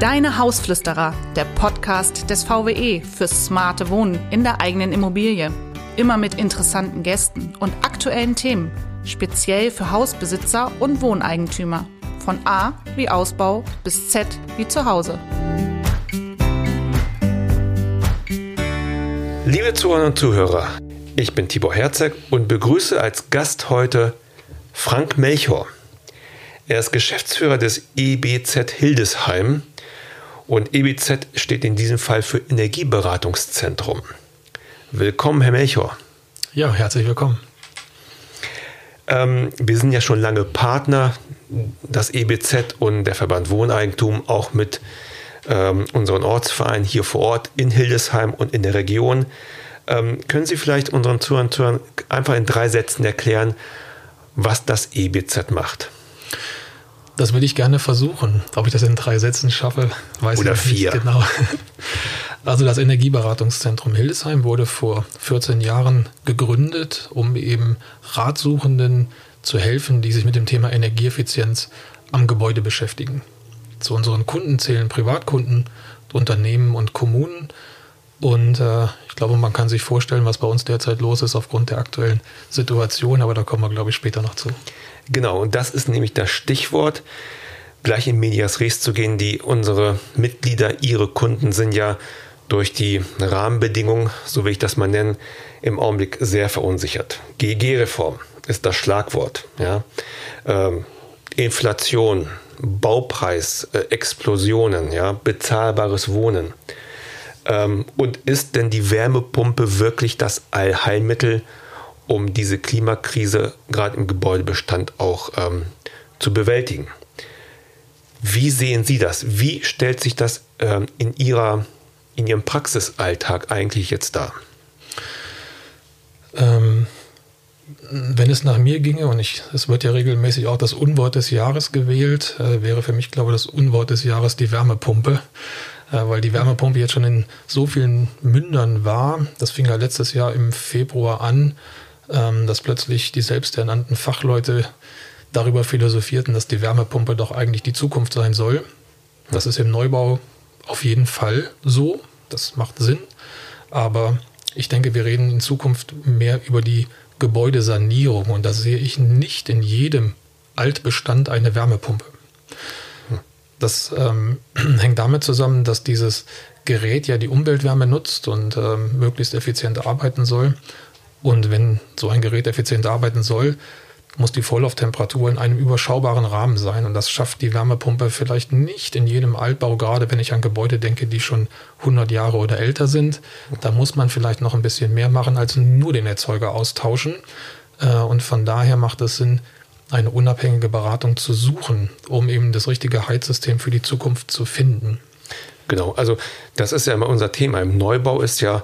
Deine Hausflüsterer, der Podcast des VWE fürs smarte Wohnen in der eigenen Immobilie. Immer mit interessanten Gästen und aktuellen Themen, speziell für Hausbesitzer und Wohneigentümer. Von A wie Ausbau bis Z wie Zuhause. Liebe Zuhörer und Zuhörer, ich bin Tibor Herzog und begrüße als Gast heute Frank Melchor. Er ist Geschäftsführer des EBZ Hildesheim und EBZ steht in diesem Fall für Energieberatungszentrum. Willkommen, Herr Melchor. Ja, herzlich willkommen. Ähm, wir sind ja schon lange Partner, das EBZ und der Verband Wohneigentum, auch mit ähm, unseren Ortsverein hier vor Ort in Hildesheim und in der Region. Ähm, können Sie vielleicht unseren Zuhörern einfach in drei Sätzen erklären, was das EBZ macht? Das will ich gerne versuchen. Ob ich das in drei Sätzen schaffe, weiß Oder ich vier. nicht genau. Also das Energieberatungszentrum Hildesheim wurde vor 14 Jahren gegründet, um eben Ratsuchenden zu helfen, die sich mit dem Thema Energieeffizienz am Gebäude beschäftigen. Zu unseren Kunden zählen Privatkunden, Unternehmen und Kommunen. Und äh, ich glaube, man kann sich vorstellen, was bei uns derzeit los ist aufgrund der aktuellen Situation, aber da kommen wir, glaube ich, später noch zu. Genau, und das ist nämlich das Stichwort, gleich in Medias Res zu gehen. Die unsere Mitglieder, ihre Kunden sind ja durch die Rahmenbedingungen, so will ich das mal nennen, im Augenblick sehr verunsichert. GEG-Reform ist das Schlagwort. Ja? Ähm, Inflation, Baupreis, äh, Explosionen, ja? bezahlbares Wohnen. Ähm, und ist denn die Wärmepumpe wirklich das Allheilmittel, um diese Klimakrise gerade im Gebäudebestand auch ähm, zu bewältigen? Wie sehen Sie das? Wie stellt sich das ähm, in, Ihrer, in Ihrem Praxisalltag eigentlich jetzt dar? Ähm, wenn es nach mir ginge, und ich, es wird ja regelmäßig auch das Unwort des Jahres gewählt, äh, wäre für mich, glaube ich, das Unwort des Jahres die Wärmepumpe. Äh, weil die Wärmepumpe jetzt schon in so vielen Mündern war. Das fing ja letztes Jahr im Februar an, ähm, dass plötzlich die selbsternannten Fachleute darüber philosophierten, dass die Wärmepumpe doch eigentlich die Zukunft sein soll. Das ist im Neubau auf jeden Fall so. Das macht Sinn. Aber ich denke, wir reden in Zukunft mehr über die Gebäudesanierung. Und da sehe ich nicht in jedem Altbestand eine Wärmepumpe. Das ähm, hängt damit zusammen, dass dieses Gerät ja die Umweltwärme nutzt und ähm, möglichst effizient arbeiten soll. Und wenn so ein Gerät effizient arbeiten soll, muss die Vorlauftemperatur in einem überschaubaren Rahmen sein. Und das schafft die Wärmepumpe vielleicht nicht in jedem Altbau, gerade wenn ich an Gebäude denke, die schon 100 Jahre oder älter sind. Da muss man vielleicht noch ein bisschen mehr machen, als nur den Erzeuger austauschen. Äh, und von daher macht es Sinn, eine unabhängige Beratung zu suchen, um eben das richtige Heizsystem für die Zukunft zu finden. Genau, also das ist ja immer unser Thema. Im Neubau ist ja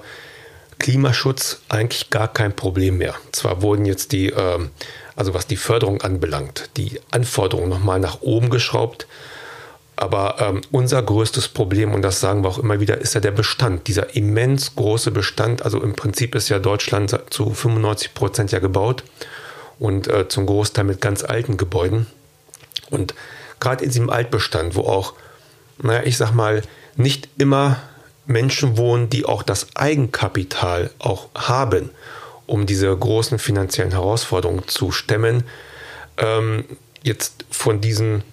Klimaschutz eigentlich gar kein Problem mehr. Zwar wurden jetzt die, ähm, also was die Förderung anbelangt, die Anforderungen nochmal nach oben geschraubt. Aber ähm, unser größtes Problem, und das sagen wir auch immer wieder, ist ja der Bestand, dieser immens große Bestand. Also im Prinzip ist ja Deutschland zu 95 Prozent ja gebaut und äh, zum Großteil mit ganz alten Gebäuden. Und gerade in diesem Altbestand, wo auch, naja, ich sag mal, nicht immer Menschen wohnen, die auch das Eigenkapital auch haben, um diese großen finanziellen Herausforderungen zu stemmen, ähm, jetzt von diesen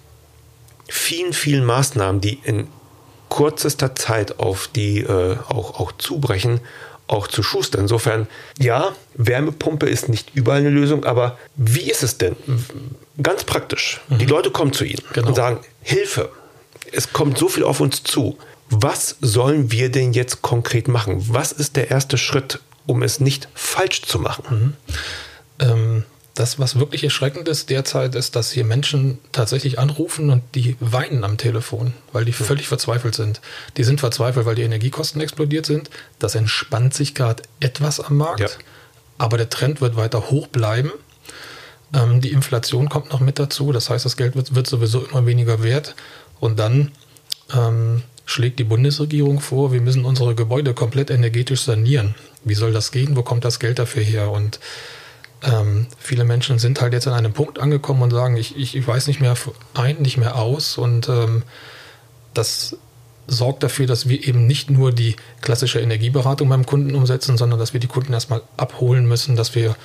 vielen, vielen Maßnahmen, die in kürzester Zeit auf die äh, auch, auch zubrechen, auch zu schustern. Insofern, ja, Wärmepumpe ist nicht überall eine Lösung, aber wie ist es denn? Ganz praktisch. Mhm. Die Leute kommen zu Ihnen genau. und sagen, Hilfe, es kommt so viel auf uns zu. Was sollen wir denn jetzt konkret machen? Was ist der erste Schritt, um es nicht falsch zu machen? Mhm. Ähm, das, was wirklich erschreckend ist derzeit, ist, dass hier Menschen tatsächlich anrufen und die weinen am Telefon, weil die mhm. völlig verzweifelt sind. Die sind verzweifelt, weil die Energiekosten explodiert sind. Das entspannt sich gerade etwas am Markt, ja. aber der Trend wird weiter hoch bleiben. Ähm, die Inflation kommt noch mit dazu, das heißt, das Geld wird, wird sowieso immer weniger wert. Und dann ähm, schlägt die Bundesregierung vor, wir müssen unsere Gebäude komplett energetisch sanieren. Wie soll das gehen? Wo kommt das Geld dafür her? Und ähm, viele Menschen sind halt jetzt an einem Punkt angekommen und sagen, ich, ich, ich weiß nicht mehr ein, nicht mehr aus und ähm, das sorgt dafür, dass wir eben nicht nur die klassische Energieberatung beim Kunden umsetzen, sondern dass wir die Kunden erstmal abholen müssen, dass wir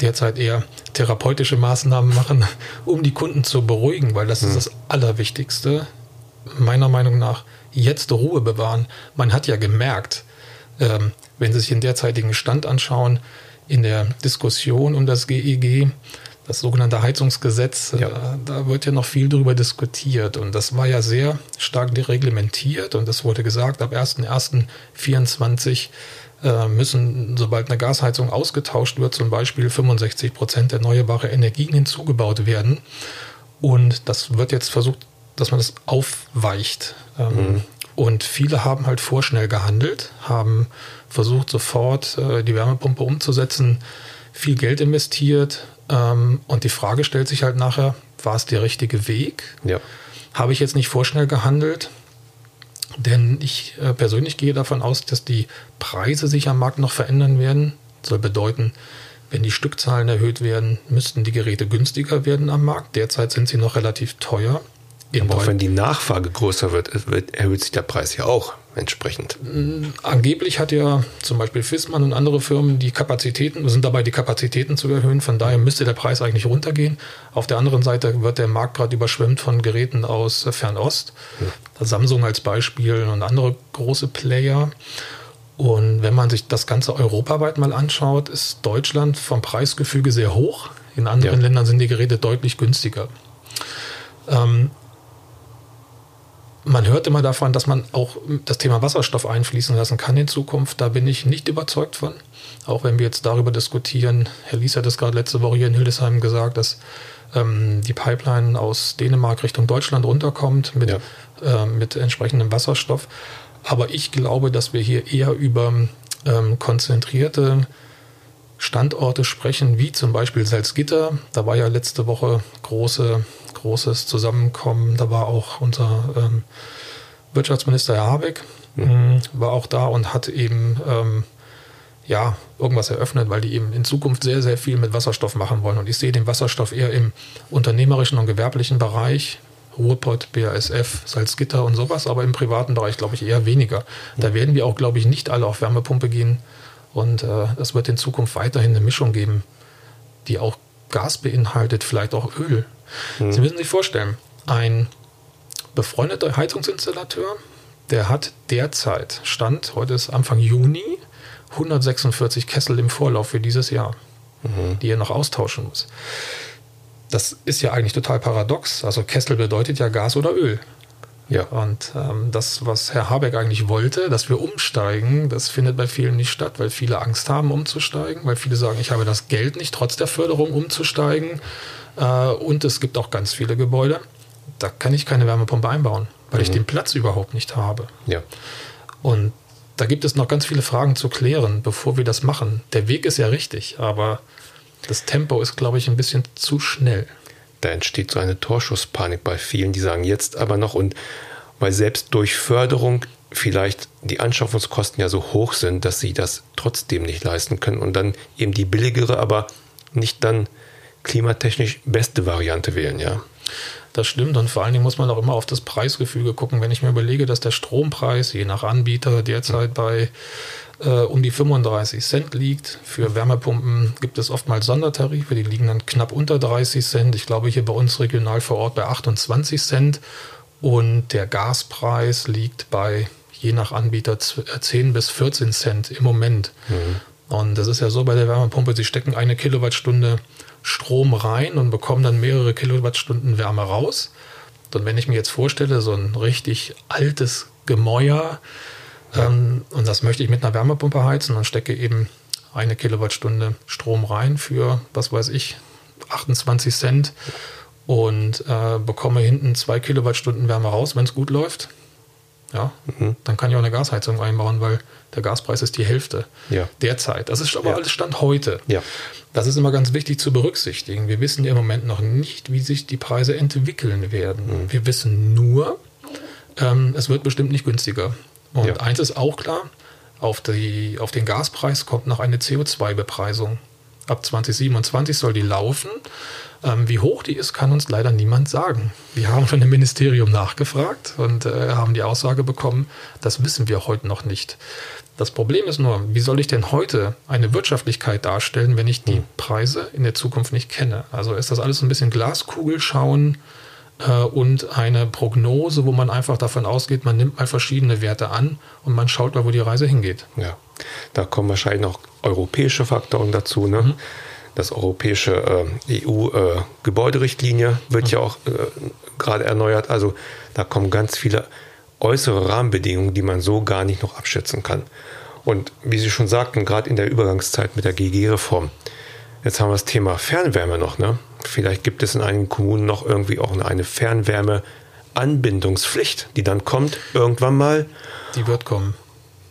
derzeit eher therapeutische Maßnahmen machen, um die Kunden zu beruhigen, weil das mhm. ist das Allerwichtigste, meiner Meinung nach, jetzt Ruhe bewahren. Man hat ja gemerkt, ähm, wenn Sie sich den derzeitigen Stand anschauen, in der Diskussion um das GEG, das sogenannte Heizungsgesetz, ja. da, da, wird ja noch viel darüber diskutiert. Und das war ja sehr stark dereglementiert. Und es wurde gesagt, ab 1.1.24 äh, müssen, sobald eine Gasheizung ausgetauscht wird, zum Beispiel 65 Prozent erneuerbare Energien hinzugebaut werden. Und das wird jetzt versucht, dass man das aufweicht. Ähm, mhm. Und viele haben halt vorschnell gehandelt, haben versucht, sofort äh, die Wärmepumpe umzusetzen, viel Geld investiert, ähm, und die Frage stellt sich halt nachher, war es der richtige Weg? Ja. Habe ich jetzt nicht vorschnell gehandelt? Denn ich äh, persönlich gehe davon aus, dass die Preise sich am Markt noch verändern werden. Das soll bedeuten, wenn die Stückzahlen erhöht werden, müssten die Geräte günstiger werden am Markt. Derzeit sind sie noch relativ teuer. Aber auch wenn die Nachfrage größer wird, erhöht sich der Preis ja auch entsprechend. Mm, angeblich hat ja zum Beispiel Fissmann und andere Firmen die Kapazitäten, sind dabei, die Kapazitäten zu erhöhen. Von daher müsste der Preis eigentlich runtergehen. Auf der anderen Seite wird der Markt gerade überschwemmt von Geräten aus Fernost. Ja. Samsung als Beispiel und andere große Player. Und wenn man sich das Ganze europaweit mal anschaut, ist Deutschland vom Preisgefüge sehr hoch. In anderen ja. Ländern sind die Geräte deutlich günstiger. Ähm, man hört immer davon, dass man auch das Thema Wasserstoff einfließen lassen kann in Zukunft. Da bin ich nicht überzeugt von. Auch wenn wir jetzt darüber diskutieren. Herr Lies hat es gerade letzte Woche hier in Hildesheim gesagt, dass ähm, die Pipeline aus Dänemark Richtung Deutschland runterkommt mit, ja. äh, mit entsprechendem Wasserstoff. Aber ich glaube, dass wir hier eher über ähm, konzentrierte Standorte sprechen, wie zum Beispiel Salzgitter. Da war ja letzte Woche große großes Zusammenkommen. Da war auch unser ähm, Wirtschaftsminister Herr Habeck, mhm. war auch da und hat eben ähm, ja, irgendwas eröffnet, weil die eben in Zukunft sehr, sehr viel mit Wasserstoff machen wollen. Und ich sehe den Wasserstoff eher im unternehmerischen und gewerblichen Bereich, Ruhrpott, BASF, Salzgitter und sowas, aber im privaten Bereich glaube ich eher weniger. Da werden wir auch, glaube ich, nicht alle auf Wärmepumpe gehen. Und äh, es wird in Zukunft weiterhin eine Mischung geben, die auch Gas beinhaltet, vielleicht auch Öl. Mhm. Sie müssen sich vorstellen, ein befreundeter Heizungsinstallateur, der hat derzeit, Stand, heute ist Anfang Juni, 146 Kessel im Vorlauf für dieses Jahr, mhm. die er noch austauschen muss. Das ist ja eigentlich total paradox. Also Kessel bedeutet ja Gas oder Öl. Ja. Und ähm, das, was Herr Habeck eigentlich wollte, dass wir umsteigen, das findet bei vielen nicht statt, weil viele Angst haben, umzusteigen, weil viele sagen, ich habe das Geld nicht, trotz der Förderung umzusteigen. Äh, und es gibt auch ganz viele Gebäude, da kann ich keine Wärmepumpe einbauen, weil mhm. ich den Platz überhaupt nicht habe. Ja. Und da gibt es noch ganz viele Fragen zu klären, bevor wir das machen. Der Weg ist ja richtig, aber das Tempo ist, glaube ich, ein bisschen zu schnell. Da entsteht so eine Torschusspanik bei vielen, die sagen jetzt aber noch und weil selbst durch Förderung vielleicht die Anschaffungskosten ja so hoch sind, dass sie das trotzdem nicht leisten können und dann eben die billigere, aber nicht dann klimatechnisch beste Variante wählen, ja. Das stimmt und vor allen Dingen muss man auch immer auf das Preisgefüge gucken. Wenn ich mir überlege, dass der Strompreis je nach Anbieter derzeit bei äh, um die 35 Cent liegt. Für Wärmepumpen gibt es oftmals Sondertarife, die liegen dann knapp unter 30 Cent. Ich glaube hier bei uns regional vor Ort bei 28 Cent. Und der Gaspreis liegt bei je nach Anbieter 10 äh, bis 14 Cent im Moment. Mhm. Und das ist ja so bei der Wärmepumpe, sie stecken eine Kilowattstunde Strom rein und bekommen dann mehrere Kilowattstunden Wärme raus. Und wenn ich mir jetzt vorstelle, so ein richtig altes Gemäuer. Ähm, und das möchte ich mit einer Wärmepumpe heizen, dann stecke eben eine Kilowattstunde Strom rein für, was weiß ich, 28 Cent und äh, bekomme hinten zwei Kilowattstunden Wärme raus, wenn es gut läuft. Ja, mhm. dann kann ich auch eine Gasheizung einbauen, weil der Gaspreis ist die Hälfte ja. derzeit. Das ist aber ja. alles Stand heute. Ja. Das ist immer ganz wichtig zu berücksichtigen. Wir wissen ja im Moment noch nicht, wie sich die Preise entwickeln werden. Mhm. Wir wissen nur, ähm, es wird bestimmt nicht günstiger. Und ja. eins ist auch klar, auf, die, auf den Gaspreis kommt noch eine CO2-Bepreisung. Ab 2027 soll die laufen. Ähm, wie hoch die ist, kann uns leider niemand sagen. Wir haben von dem Ministerium nachgefragt und äh, haben die Aussage bekommen, das wissen wir heute noch nicht. Das Problem ist nur, wie soll ich denn heute eine Wirtschaftlichkeit darstellen, wenn ich die Preise in der Zukunft nicht kenne? Also ist das alles ein bisschen Glaskugel schauen äh, und eine Prognose, wo man einfach davon ausgeht, man nimmt mal verschiedene Werte an und man schaut mal, wo die Reise hingeht. Ja, da kommen wahrscheinlich noch europäische Faktoren dazu. Ne? Mhm. Das europäische äh, EU-Gebäuderichtlinie äh, wird mhm. ja auch äh, gerade erneuert. Also da kommen ganz viele äußere Rahmenbedingungen, die man so gar nicht noch abschätzen kann. Und wie Sie schon sagten, gerade in der Übergangszeit mit der GG-Reform, jetzt haben wir das Thema Fernwärme noch. Ne? Vielleicht gibt es in einigen Kommunen noch irgendwie auch eine Fernwärmeanbindungspflicht, die dann kommt irgendwann mal. Die wird kommen.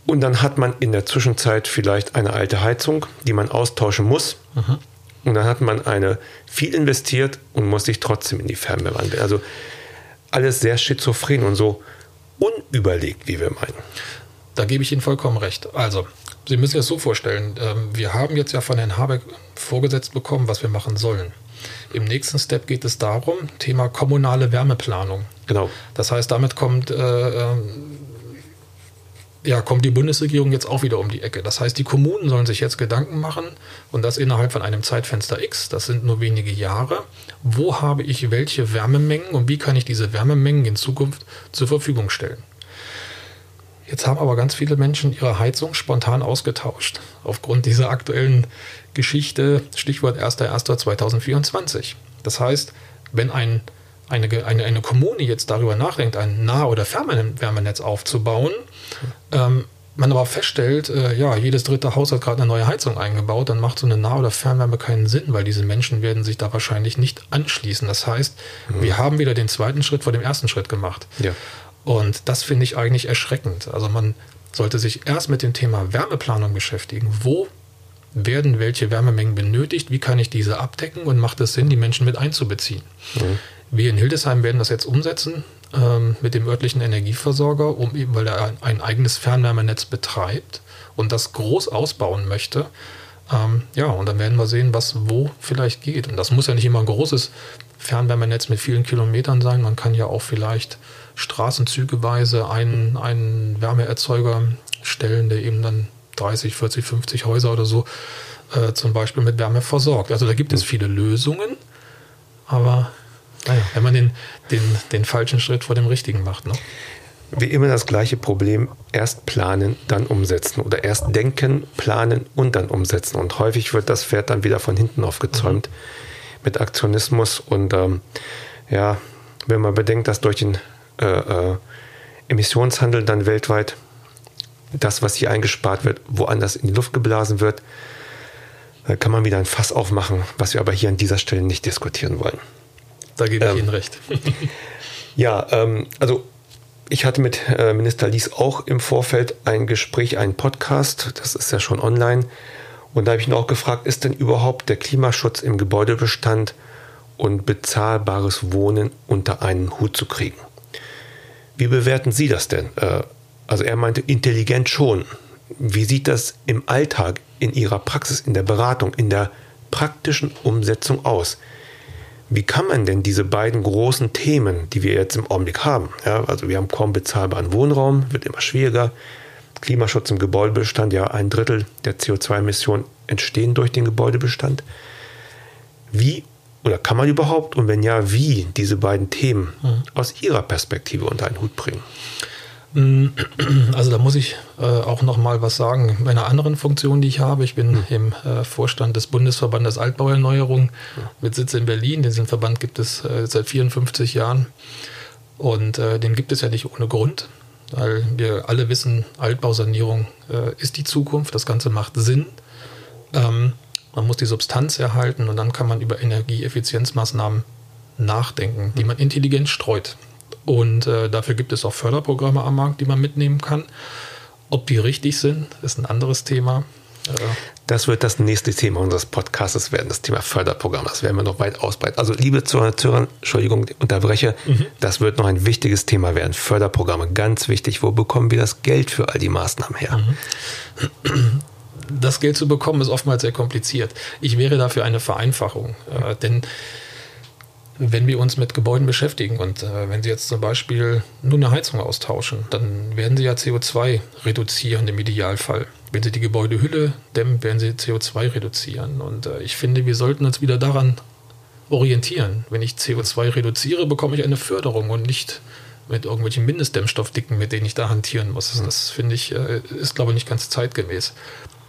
Und dann hat man in der Zwischenzeit vielleicht eine alte Heizung, die man austauschen muss. Mhm. Und dann hat man eine viel investiert und muss sich trotzdem in die Fernwärme anbinden. Also alles sehr schizophren und so unüberlegt, wie wir meinen. Da gebe ich Ihnen vollkommen recht. Also, Sie müssen sich das so vorstellen, ähm, wir haben jetzt ja von Herrn Habeck vorgesetzt bekommen, was wir machen sollen. Im nächsten Step geht es darum, Thema kommunale Wärmeplanung. Genau. Das heißt, damit kommt äh, ähm, ja, kommt die Bundesregierung jetzt auch wieder um die Ecke. Das heißt, die Kommunen sollen sich jetzt Gedanken machen und das innerhalb von einem Zeitfenster X, das sind nur wenige Jahre. Wo habe ich welche Wärmemengen und wie kann ich diese Wärmemengen in Zukunft zur Verfügung stellen? Jetzt haben aber ganz viele Menschen ihre Heizung spontan ausgetauscht. Aufgrund dieser aktuellen Geschichte, Stichwort 1.1.2024. Das heißt, wenn ein eine, eine, eine Kommune jetzt darüber nachdenkt, ein Nah- oder Fernwärmenetz aufzubauen, ähm, man aber feststellt, äh, ja, jedes dritte Haus hat gerade eine neue Heizung eingebaut, dann macht so eine Nah- oder Fernwärme keinen Sinn, weil diese Menschen werden sich da wahrscheinlich nicht anschließen. Das heißt, mhm. wir haben wieder den zweiten Schritt vor dem ersten Schritt gemacht. Ja. Und das finde ich eigentlich erschreckend. Also man sollte sich erst mit dem Thema Wärmeplanung beschäftigen. Wo werden welche Wärmemengen benötigt? Wie kann ich diese abdecken? Und macht es Sinn, die Menschen mit einzubeziehen? Mhm. Wir in Hildesheim werden das jetzt umsetzen ähm, mit dem örtlichen Energieversorger, um eben, weil er ein, ein, eigenes Fernwärmenetz betreibt und das groß ausbauen möchte. Ähm, ja, und dann werden wir sehen, was wo vielleicht geht. Und das muss ja nicht immer ein großes Fernwärmenetz mit vielen Kilometern sein. Man kann ja auch vielleicht straßenzügeweise einen, einen Wärmeerzeuger stellen, der eben dann 30, 40, 50 Häuser oder so äh, zum Beispiel mit Wärme versorgt. Also da gibt es viele Lösungen, aber naja, wenn man den, den, den falschen Schritt vor dem richtigen macht. Ne? Wie immer das gleiche Problem, erst planen, dann umsetzen oder erst denken, planen und dann umsetzen. Und häufig wird das Pferd dann wieder von hinten aufgezäumt mhm. mit Aktionismus. Und ähm, ja, wenn man bedenkt, dass durch den äh, äh, Emissionshandel dann weltweit das, was hier eingespart wird, woanders in die Luft geblasen wird, kann man wieder ein Fass aufmachen, was wir aber hier an dieser Stelle nicht diskutieren wollen. Da gebe ich ähm, Ihnen recht. ja, ähm, also ich hatte mit äh, Minister Lies auch im Vorfeld ein Gespräch, einen Podcast, das ist ja schon online. Und da habe ich ihn auch gefragt, ist denn überhaupt der Klimaschutz im Gebäudebestand und bezahlbares Wohnen unter einen Hut zu kriegen? Wie bewerten Sie das denn? Äh, also er meinte intelligent schon. Wie sieht das im Alltag, in Ihrer Praxis, in der Beratung, in der praktischen Umsetzung aus? wie kann man denn diese beiden großen Themen, die wir jetzt im Augenblick haben, ja, also wir haben kaum bezahlbaren Wohnraum, wird immer schwieriger, Klimaschutz im Gebäudebestand, ja, ein Drittel der CO2-Emissionen entstehen durch den Gebäudebestand. Wie oder kann man überhaupt und wenn ja, wie diese beiden Themen mhm. aus Ihrer Perspektive unter einen Hut bringen? Also da muss ich äh, auch noch mal was sagen. Meiner anderen Funktion, die ich habe, ich bin mhm. im äh, Vorstand des Bundesverbandes Altbauerneuerung ja. mit Sitz in Berlin. Diesen Verband gibt es äh, seit 54 Jahren und den gibt es ja nicht ohne Grund, weil wir alle wissen, Altbausanierung ist die Zukunft. Das Ganze macht Sinn. Ähm, man muss die Substanz erhalten und dann kann man über Energieeffizienzmaßnahmen nachdenken, die man intelligent streut. Und äh, dafür gibt es auch Förderprogramme am Markt, die man mitnehmen kann. Ob die richtig sind, ist ein anderes Thema. Äh, das wird das nächste Thema unseres Podcasts werden, das Thema Förderprogramm. Das werden wir noch weit ausbreiten. Also, liebe Zuhörer, Entschuldigung, unterbreche, mhm. das wird noch ein wichtiges Thema werden. Förderprogramme, ganz wichtig. Wo bekommen wir das Geld für all die Maßnahmen her? Mhm. Das Geld zu bekommen, ist oftmals sehr kompliziert. Ich wäre dafür eine Vereinfachung, äh, denn wenn wir uns mit Gebäuden beschäftigen und äh, wenn Sie jetzt zum Beispiel nur eine Heizung austauschen, dann werden Sie ja CO2 reduzieren im Idealfall. Wenn Sie die Gebäudehülle dämmen, werden Sie CO2 reduzieren. Und äh, ich finde, wir sollten uns wieder daran orientieren. Wenn ich CO2 reduziere, bekomme ich eine Förderung und nicht mit irgendwelchen Mindestdämmstoffdicken, mit denen ich da hantieren muss. Mhm. Das finde ich, äh, ist, glaube ich, nicht ganz zeitgemäß.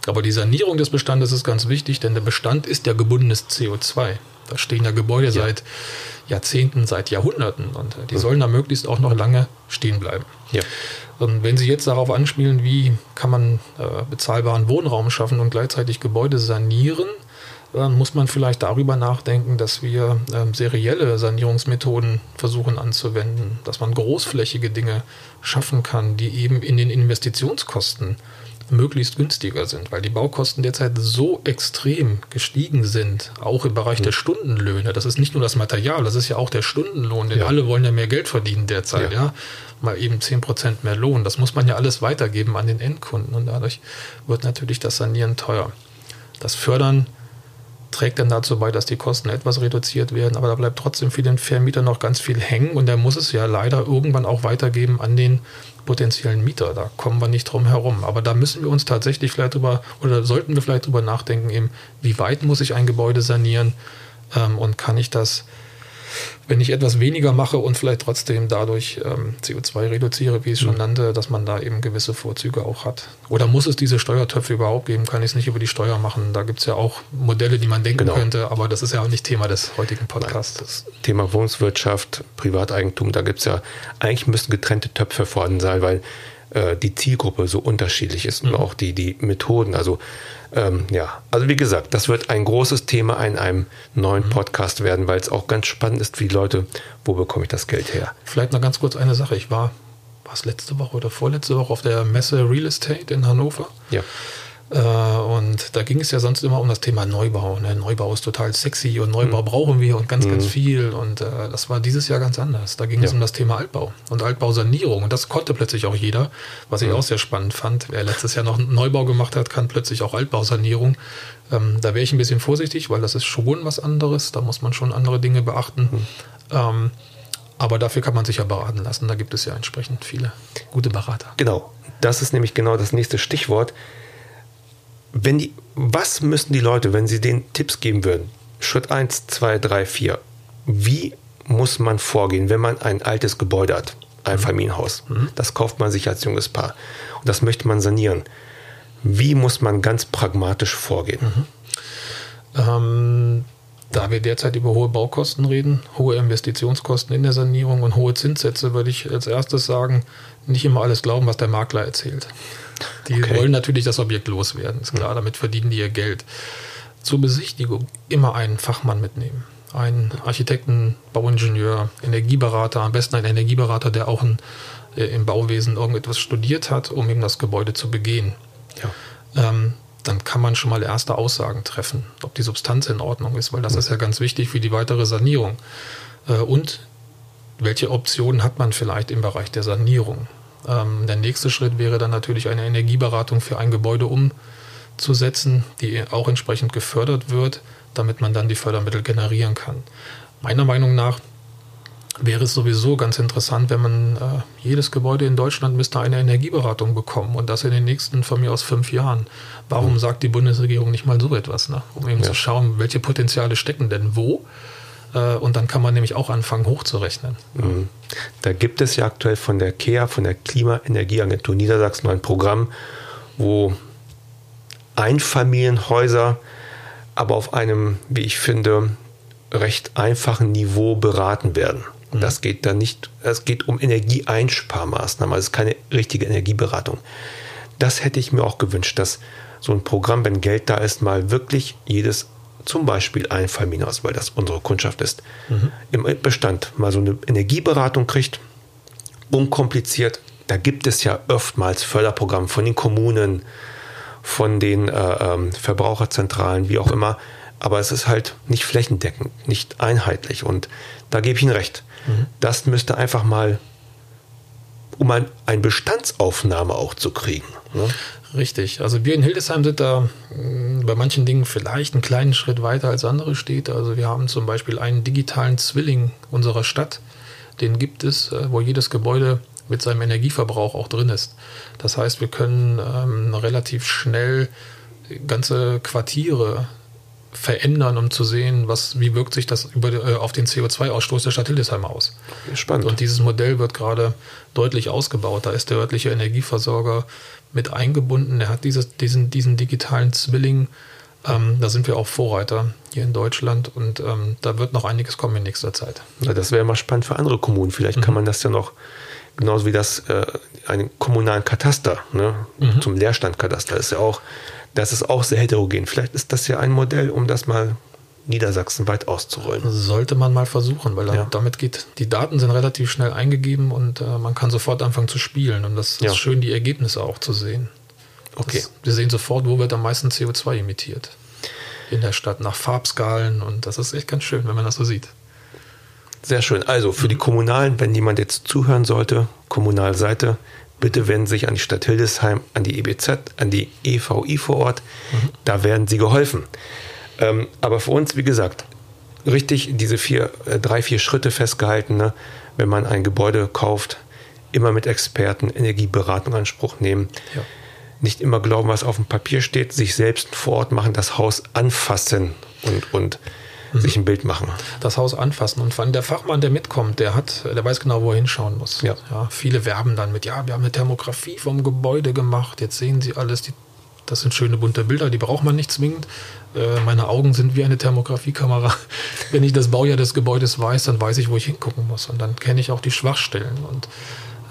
Aber die Sanierung des Bestandes ist ganz wichtig, denn der Bestand ist ja gebundenes CO2. Da stehen ja Gebäude ja. seit Jahrzehnten, seit Jahrhunderten und äh, die mhm. sollen da möglichst auch noch lange stehen bleiben. Ja. Und wenn Sie jetzt darauf anspielen, wie kann man äh, bezahlbaren Wohnraum schaffen und gleichzeitig Gebäude sanieren, äh, muss man vielleicht darüber nachdenken, dass wir äh, serielle Sanierungsmethoden versuchen anzuwenden, dass man großflächige Dinge schaffen kann, die eben in den Investitionskosten möglichst günstiger sind, weil die Baukosten derzeit so extrem gestiegen sind, auch im Bereich mhm. der Stundenlöhne. Das ist nicht nur das Material, das ist ja auch der Stundenlohn, denn ja. alle wollen ja mehr Geld verdienen derzeit, ja. ja. Mal eben 10% mehr Lohn. Das muss man ja alles weitergeben an den Endkunden und dadurch wird natürlich das Sanieren teuer. Das Fördern trägt dann dazu bei, dass die Kosten etwas reduziert werden, aber da bleibt trotzdem für den Vermieter noch ganz viel hängen und er muss es ja leider irgendwann auch weitergeben an den potenziellen Mieter. Da kommen wir nicht drum herum. Aber da müssen wir uns tatsächlich vielleicht drüber oder sollten wir vielleicht drüber nachdenken, eben, wie weit muss ich ein Gebäude sanieren ähm, und kann ich das wenn ich etwas weniger mache und vielleicht trotzdem dadurch ähm, CO2 reduziere, wie ich es schon mhm. nannte, dass man da eben gewisse Vorzüge auch hat. Oder muss es diese Steuertöpfe überhaupt geben? Kann ich es nicht über die Steuer machen? Da gibt es ja auch Modelle, die man denken genau. könnte, aber das ist ja auch nicht Thema des heutigen Podcasts. Das Thema Wohnungswirtschaft, Privateigentum, da gibt es ja, eigentlich müssen getrennte Töpfe vorhanden sein, weil äh, die Zielgruppe so unterschiedlich ist mhm. und auch die, die Methoden. Also ähm, ja, also wie gesagt, das wird ein großes Thema in einem neuen mhm. Podcast werden, weil es auch ganz spannend ist für die Leute, wo bekomme ich das Geld her. Vielleicht noch ganz kurz eine Sache. Ich war, war es letzte Woche oder vorletzte Woche auf der Messe Real Estate in Hannover. Ja. Äh, und da ging es ja sonst immer um das Thema Neubau. Ne? Neubau ist total sexy und Neubau mhm. brauchen wir und ganz, mhm. ganz viel. Und äh, das war dieses Jahr ganz anders. Da ging ja. es um das Thema Altbau und Altbausanierung. Und das konnte plötzlich auch jeder, was ich mhm. auch sehr spannend fand. Wer letztes Jahr noch einen Neubau gemacht hat, kann plötzlich auch Altbausanierung. Ähm, da wäre ich ein bisschen vorsichtig, weil das ist schon was anderes. Da muss man schon andere Dinge beachten. Mhm. Ähm, aber dafür kann man sich ja beraten lassen. Da gibt es ja entsprechend viele gute Berater. Genau. Das ist nämlich genau das nächste Stichwort wenn die, was müssen die Leute, wenn sie den Tipps geben würden? Schritt 1, 2, 3, 4. Wie muss man vorgehen, wenn man ein altes Gebäude hat, ein mhm. Familienhaus? Mhm. Das kauft man sich als junges Paar und das möchte man sanieren. Wie muss man ganz pragmatisch vorgehen? Mhm. Ähm, da wir derzeit über hohe Baukosten reden, hohe Investitionskosten in der Sanierung und hohe Zinssätze, würde ich als erstes sagen, nicht immer alles glauben, was der Makler erzählt. Die okay. wollen natürlich das Objekt loswerden, ist klar, damit verdienen die ihr Geld. Zur Besichtigung immer einen Fachmann mitnehmen. Einen Architekten, Bauingenieur, Energieberater, am besten einen Energieberater, der auch ein, äh, im Bauwesen irgendetwas studiert hat, um eben das Gebäude zu begehen. Ja. Ähm, dann kann man schon mal erste Aussagen treffen, ob die Substanz in Ordnung ist, weil das ist ja ganz wichtig für die weitere Sanierung. Äh, und welche Optionen hat man vielleicht im Bereich der Sanierung? Ähm, der nächste Schritt wäre dann natürlich eine Energieberatung für ein Gebäude umzusetzen, die auch entsprechend gefördert wird, damit man dann die Fördermittel generieren kann. Meiner Meinung nach wäre es sowieso ganz interessant, wenn man äh, jedes Gebäude in Deutschland müsste eine Energieberatung bekommen und das in den nächsten von mir aus fünf Jahren. Warum mhm. sagt die Bundesregierung nicht mal so etwas, ne? um eben ja. zu schauen, welche Potenziale stecken denn wo äh, und dann kann man nämlich auch anfangen hochzurechnen. Mhm. Da gibt es ja aktuell von der KEA, von der Klimaenergieagentur Niedersachsen, ein Programm, wo Einfamilienhäuser aber auf einem, wie ich finde, recht einfachen Niveau beraten werden. Und mhm. das geht dann nicht, es geht um Energieeinsparmaßnahmen, also es ist keine richtige Energieberatung. Das hätte ich mir auch gewünscht, dass so ein Programm, wenn Geld da ist, mal wirklich jedes zum Beispiel ein Familienhaus, weil das unsere Kundschaft ist, mhm. im Bestand mal so eine Energieberatung kriegt, unkompliziert. Da gibt es ja oftmals Förderprogramme von den Kommunen, von den äh, ähm, Verbraucherzentralen, wie auch immer. Aber es ist halt nicht flächendeckend, nicht einheitlich. Und da gebe ich Ihnen recht. Mhm. Das müsste einfach mal um ein, eine Bestandsaufnahme auch zu kriegen. Ne? Richtig. Also wir in Hildesheim sind da mh, bei manchen Dingen vielleicht einen kleinen Schritt weiter als andere Städte. Also wir haben zum Beispiel einen digitalen Zwilling unserer Stadt. Den gibt es, äh, wo jedes Gebäude mit seinem Energieverbrauch auch drin ist. Das heißt, wir können ähm, relativ schnell ganze Quartiere verändern, um zu sehen, was, wie wirkt sich das über, äh, auf den CO2-Ausstoß der Stadt Hildesheim aus. Spannend. Und dieses Modell wird gerade deutlich ausgebaut. Da ist der örtliche Energieversorger mit eingebunden. Er hat dieses, diesen, diesen digitalen Zwilling. Ähm, da sind wir auch Vorreiter hier in Deutschland und ähm, da wird noch einiges kommen in nächster Zeit. Ja, das wäre mal spannend für andere Kommunen. Vielleicht mhm. kann man das ja noch genauso wie das äh, einen kommunalen Kataster ne, mhm. zum Leerstandkataster ist ja auch, das ist auch sehr heterogen. Vielleicht ist das ja ein Modell, um das mal niedersachsenweit auszurollen. Sollte man mal versuchen, weil ja. damit geht, die Daten sind relativ schnell eingegeben und äh, man kann sofort anfangen zu spielen und das ja. ist schön, die Ergebnisse auch zu sehen. Okay. Das, wir sehen sofort, wo wird am meisten CO2 emittiert in der Stadt nach Farbskalen und das ist echt ganz schön, wenn man das so sieht. Sehr schön. Also für die Kommunalen, wenn jemand jetzt zuhören sollte, Kommunalseite, bitte wenden Sie sich an die Stadt Hildesheim, an die EBZ, an die EVI vor Ort. Mhm. Da werden Sie geholfen. Ähm, aber für uns, wie gesagt, richtig diese vier, äh, drei, vier Schritte festgehalten, ne? wenn man ein Gebäude kauft, immer mit Experten Energieberatung in Anspruch nehmen. Ja. Nicht immer glauben, was auf dem Papier steht, sich selbst vor Ort machen, das Haus anfassen und, und mhm. sich ein Bild machen. Das Haus anfassen. Und wenn der Fachmann, der mitkommt, der hat, der weiß genau, wo er hinschauen muss. Ja. ja. viele werben dann mit, ja, wir haben eine Thermografie vom Gebäude gemacht, jetzt sehen Sie alles, die, das sind schöne bunte Bilder, die braucht man nicht zwingend. Äh, meine Augen sind wie eine Thermografiekamera. Wenn ich das Baujahr des Gebäudes weiß, dann weiß ich, wo ich hingucken muss. Und dann kenne ich auch die Schwachstellen. Und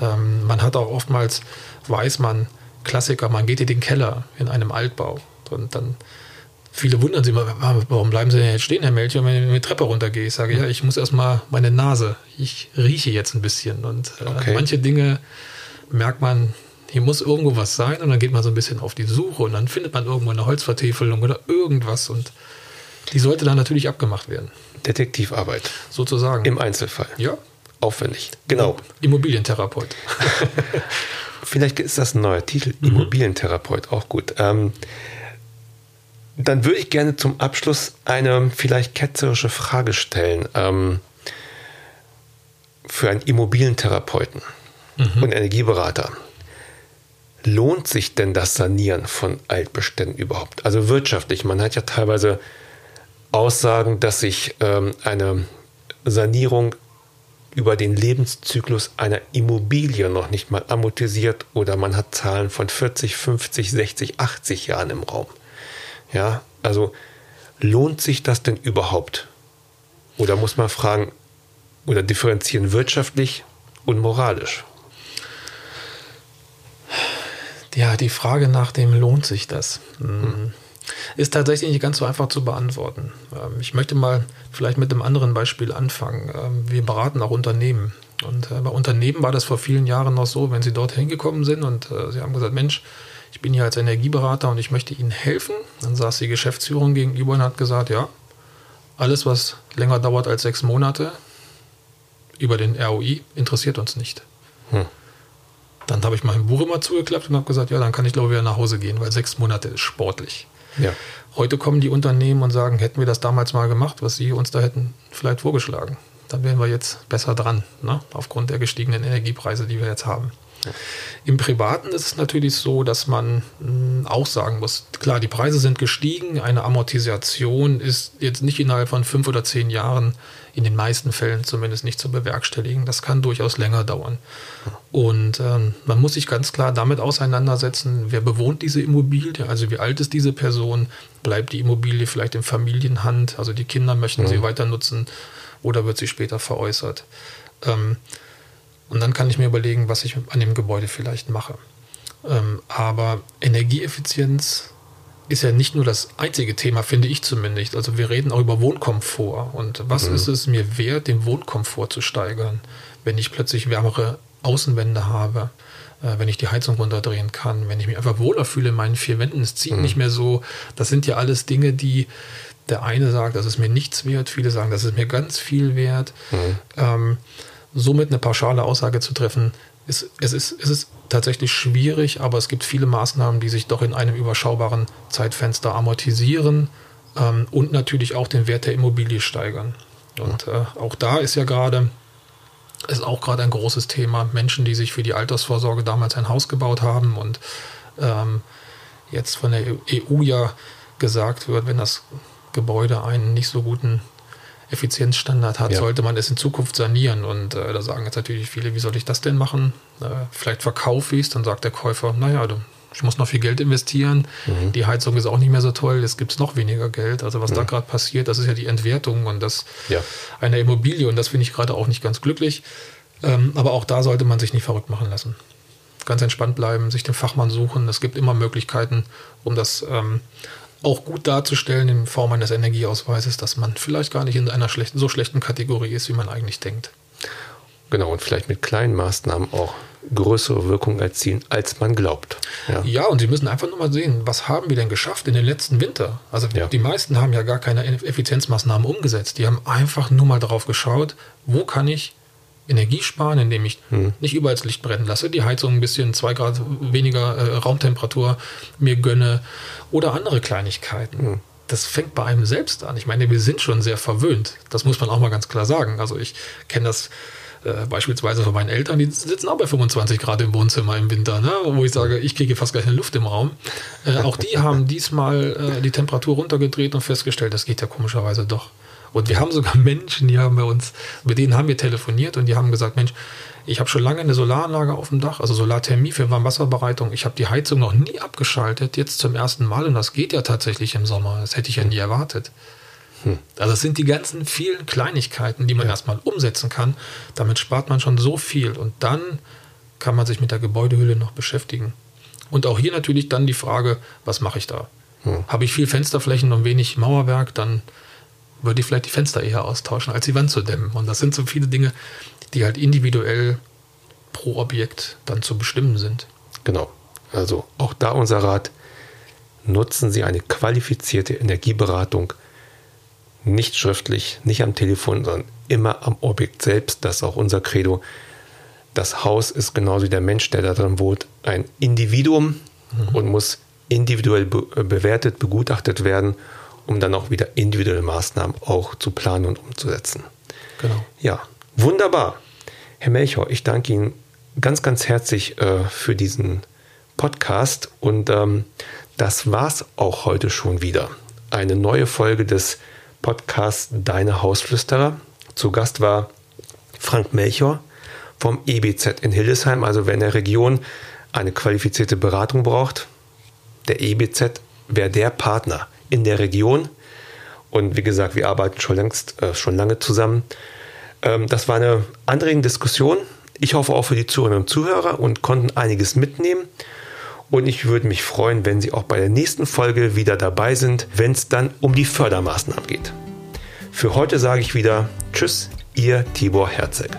ähm, man hat auch oftmals, weiß man, Klassiker, man geht in den Keller in einem Altbau. Und dann Viele wundern sich immer, warum bleiben Sie denn jetzt stehen, Herr Melchior, wenn ich die Treppe runtergehe? Ich sage, ja, ich muss erstmal meine Nase, ich rieche jetzt ein bisschen. Und äh, okay. manche Dinge merkt man, hier muss irgendwo was sein und dann geht man so ein bisschen auf die Suche und dann findet man irgendwo eine Holzvertäfelung oder irgendwas und die sollte dann natürlich abgemacht werden. Detektivarbeit. Sozusagen. Im Einzelfall. Ja. Aufwendig. Genau. Immobilientherapeut. Vielleicht ist das ein neuer Titel. Mhm. Immobilientherapeut, auch gut. Ähm, dann würde ich gerne zum Abschluss eine vielleicht ketzerische Frage stellen. Ähm, für einen Immobilientherapeuten mhm. und Energieberater. Lohnt sich denn das Sanieren von Altbeständen überhaupt? Also wirtschaftlich. Man hat ja teilweise Aussagen, dass sich ähm, eine Sanierung über den Lebenszyklus einer Immobilie noch nicht mal amortisiert oder man hat Zahlen von 40, 50, 60, 80 Jahren im Raum. Ja, also lohnt sich das denn überhaupt? Oder muss man fragen oder differenzieren wirtschaftlich und moralisch? Ja, die Frage nach dem lohnt sich das, hm. ist tatsächlich nicht ganz so einfach zu beantworten. Ähm, ich möchte mal vielleicht mit einem anderen Beispiel anfangen. Ähm, wir beraten auch Unternehmen. Und äh, bei Unternehmen war das vor vielen Jahren noch so, wenn sie dort hingekommen sind und äh, sie haben gesagt, Mensch, ich bin hier als Energieberater und ich möchte Ihnen helfen. Dann saß die Geschäftsführung gegenüber und hat gesagt, ja, alles, was länger dauert als sechs Monate über den ROI, interessiert uns nicht. Hm. Dann habe ich mein Buch immer zugeklappt und habe gesagt, ja, dann kann ich glaube ich wieder nach Hause gehen, weil sechs Monate ist sportlich. Ja. Heute kommen die Unternehmen und sagen, hätten wir das damals mal gemacht, was Sie uns da hätten vielleicht vorgeschlagen, dann wären wir jetzt besser dran, ne? aufgrund der gestiegenen Energiepreise, die wir jetzt haben. Im Privaten ist es natürlich so, dass man hm, auch sagen muss, klar, die Preise sind gestiegen, eine Amortisation ist jetzt nicht innerhalb von fünf oder zehn Jahren, in den meisten Fällen zumindest nicht zu bewerkstelligen. Das kann durchaus länger dauern. Und ähm, man muss sich ganz klar damit auseinandersetzen, wer bewohnt diese Immobilie, also wie alt ist diese Person, bleibt die Immobilie vielleicht in Familienhand, also die Kinder möchten mhm. sie weiter nutzen oder wird sie später veräußert. Ähm, und dann kann ich mir überlegen, was ich an dem Gebäude vielleicht mache. Ähm, aber Energieeffizienz ist ja nicht nur das einzige Thema, finde ich zumindest. Also wir reden auch über Wohnkomfort. Und was mhm. ist es mir wert, den Wohnkomfort zu steigern, wenn ich plötzlich wärmere Außenwände habe, äh, wenn ich die Heizung runterdrehen kann, wenn ich mich einfach wohler fühle in meinen vier Wänden. Es zieht mhm. nicht mehr so. Das sind ja alles Dinge, die der eine sagt, das ist mir nichts wert. Viele sagen, das ist mir ganz viel wert. Mhm. Ähm, somit eine pauschale Aussage zu treffen, ist, es, ist, es ist tatsächlich schwierig, aber es gibt viele Maßnahmen, die sich doch in einem überschaubaren Zeitfenster amortisieren ähm, und natürlich auch den Wert der Immobilie steigern. Und äh, auch da ist ja gerade ist auch gerade ein großes Thema. Menschen, die sich für die Altersvorsorge damals ein Haus gebaut haben und ähm, jetzt von der EU ja gesagt wird, wenn das Gebäude einen nicht so guten Effizienzstandard hat, ja. sollte man es in Zukunft sanieren. Und äh, da sagen jetzt natürlich viele, wie soll ich das denn machen? Äh, vielleicht verkaufe ich es, dann sagt der Käufer, naja, du, ich muss noch viel Geld investieren, mhm. die Heizung ist auch nicht mehr so toll, jetzt gibt es noch weniger Geld. Also was mhm. da gerade passiert, das ist ja die Entwertung und das ja. einer Immobilie und das finde ich gerade auch nicht ganz glücklich. Ähm, aber auch da sollte man sich nicht verrückt machen lassen. Ganz entspannt bleiben, sich den Fachmann suchen. Es gibt immer Möglichkeiten, um das ähm, auch gut darzustellen in Form eines Energieausweises, dass man vielleicht gar nicht in einer schlechten, so schlechten Kategorie ist, wie man eigentlich denkt. Genau, und vielleicht mit kleinen Maßnahmen auch größere Wirkung erzielen, als man glaubt. Ja. ja, und Sie müssen einfach nur mal sehen, was haben wir denn geschafft in den letzten Winter? Also ja. die meisten haben ja gar keine Effizienzmaßnahmen umgesetzt. Die haben einfach nur mal darauf geschaut, wo kann ich Energie sparen, indem ich hm. nicht überall das Licht brennen lasse, die Heizung ein bisschen zwei Grad weniger äh, Raumtemperatur mir gönne oder andere Kleinigkeiten. Hm. Das fängt bei einem selbst an. Ich meine, wir sind schon sehr verwöhnt. Das muss man auch mal ganz klar sagen. Also ich kenne das äh, beispielsweise von meinen Eltern, die sitzen auch bei 25 Grad im Wohnzimmer im Winter, ne? wo ich sage, ich kriege fast gar keine Luft im Raum. Äh, auch die haben diesmal äh, die Temperatur runtergedreht und festgestellt, das geht ja komischerweise doch. Und wir haben sogar Menschen, die haben bei uns, mit denen haben wir telefoniert und die haben gesagt, Mensch, ich habe schon lange eine Solaranlage auf dem Dach, also Solarthermie für Warmwasserbereitung. Ich habe die Heizung noch nie abgeschaltet, jetzt zum ersten Mal und das geht ja tatsächlich im Sommer. Das hätte ich ja nie erwartet. Hm. Also es sind die ganzen vielen Kleinigkeiten, die man ja. erstmal umsetzen kann. Damit spart man schon so viel und dann kann man sich mit der Gebäudehülle noch beschäftigen. Und auch hier natürlich dann die Frage, was mache ich da? Hm. Habe ich viel Fensterflächen und wenig Mauerwerk, dann würde ich vielleicht die Fenster eher austauschen, als die Wand zu dämmen. Und das sind so viele Dinge, die halt individuell pro Objekt dann zu bestimmen sind. Genau. Also auch da unser Rat, nutzen Sie eine qualifizierte Energieberatung, nicht schriftlich, nicht am Telefon, sondern immer am Objekt selbst. Das ist auch unser Credo. Das Haus ist genauso wie der Mensch, der da drin wohnt, ein Individuum mhm. und muss individuell be bewertet, begutachtet werden um dann auch wieder individuelle Maßnahmen auch zu planen und umzusetzen. Genau. Ja, wunderbar. Herr Melchor, ich danke Ihnen ganz, ganz herzlich äh, für diesen Podcast und ähm, das war's auch heute schon wieder. Eine neue Folge des Podcasts Deine Hausflüsterer. Zu Gast war Frank Melchor vom EBZ in Hildesheim. Also wenn der Region eine qualifizierte Beratung braucht, der EBZ wäre der Partner in der Region. Und wie gesagt, wir arbeiten schon längst, äh, schon lange zusammen. Ähm, das war eine anregende Diskussion. Ich hoffe auch für die Zuhörerinnen und Zuhörer und konnten einiges mitnehmen. Und ich würde mich freuen, wenn Sie auch bei der nächsten Folge wieder dabei sind, wenn es dann um die Fördermaßnahmen geht. Für heute sage ich wieder Tschüss, Ihr Tibor Herzeg.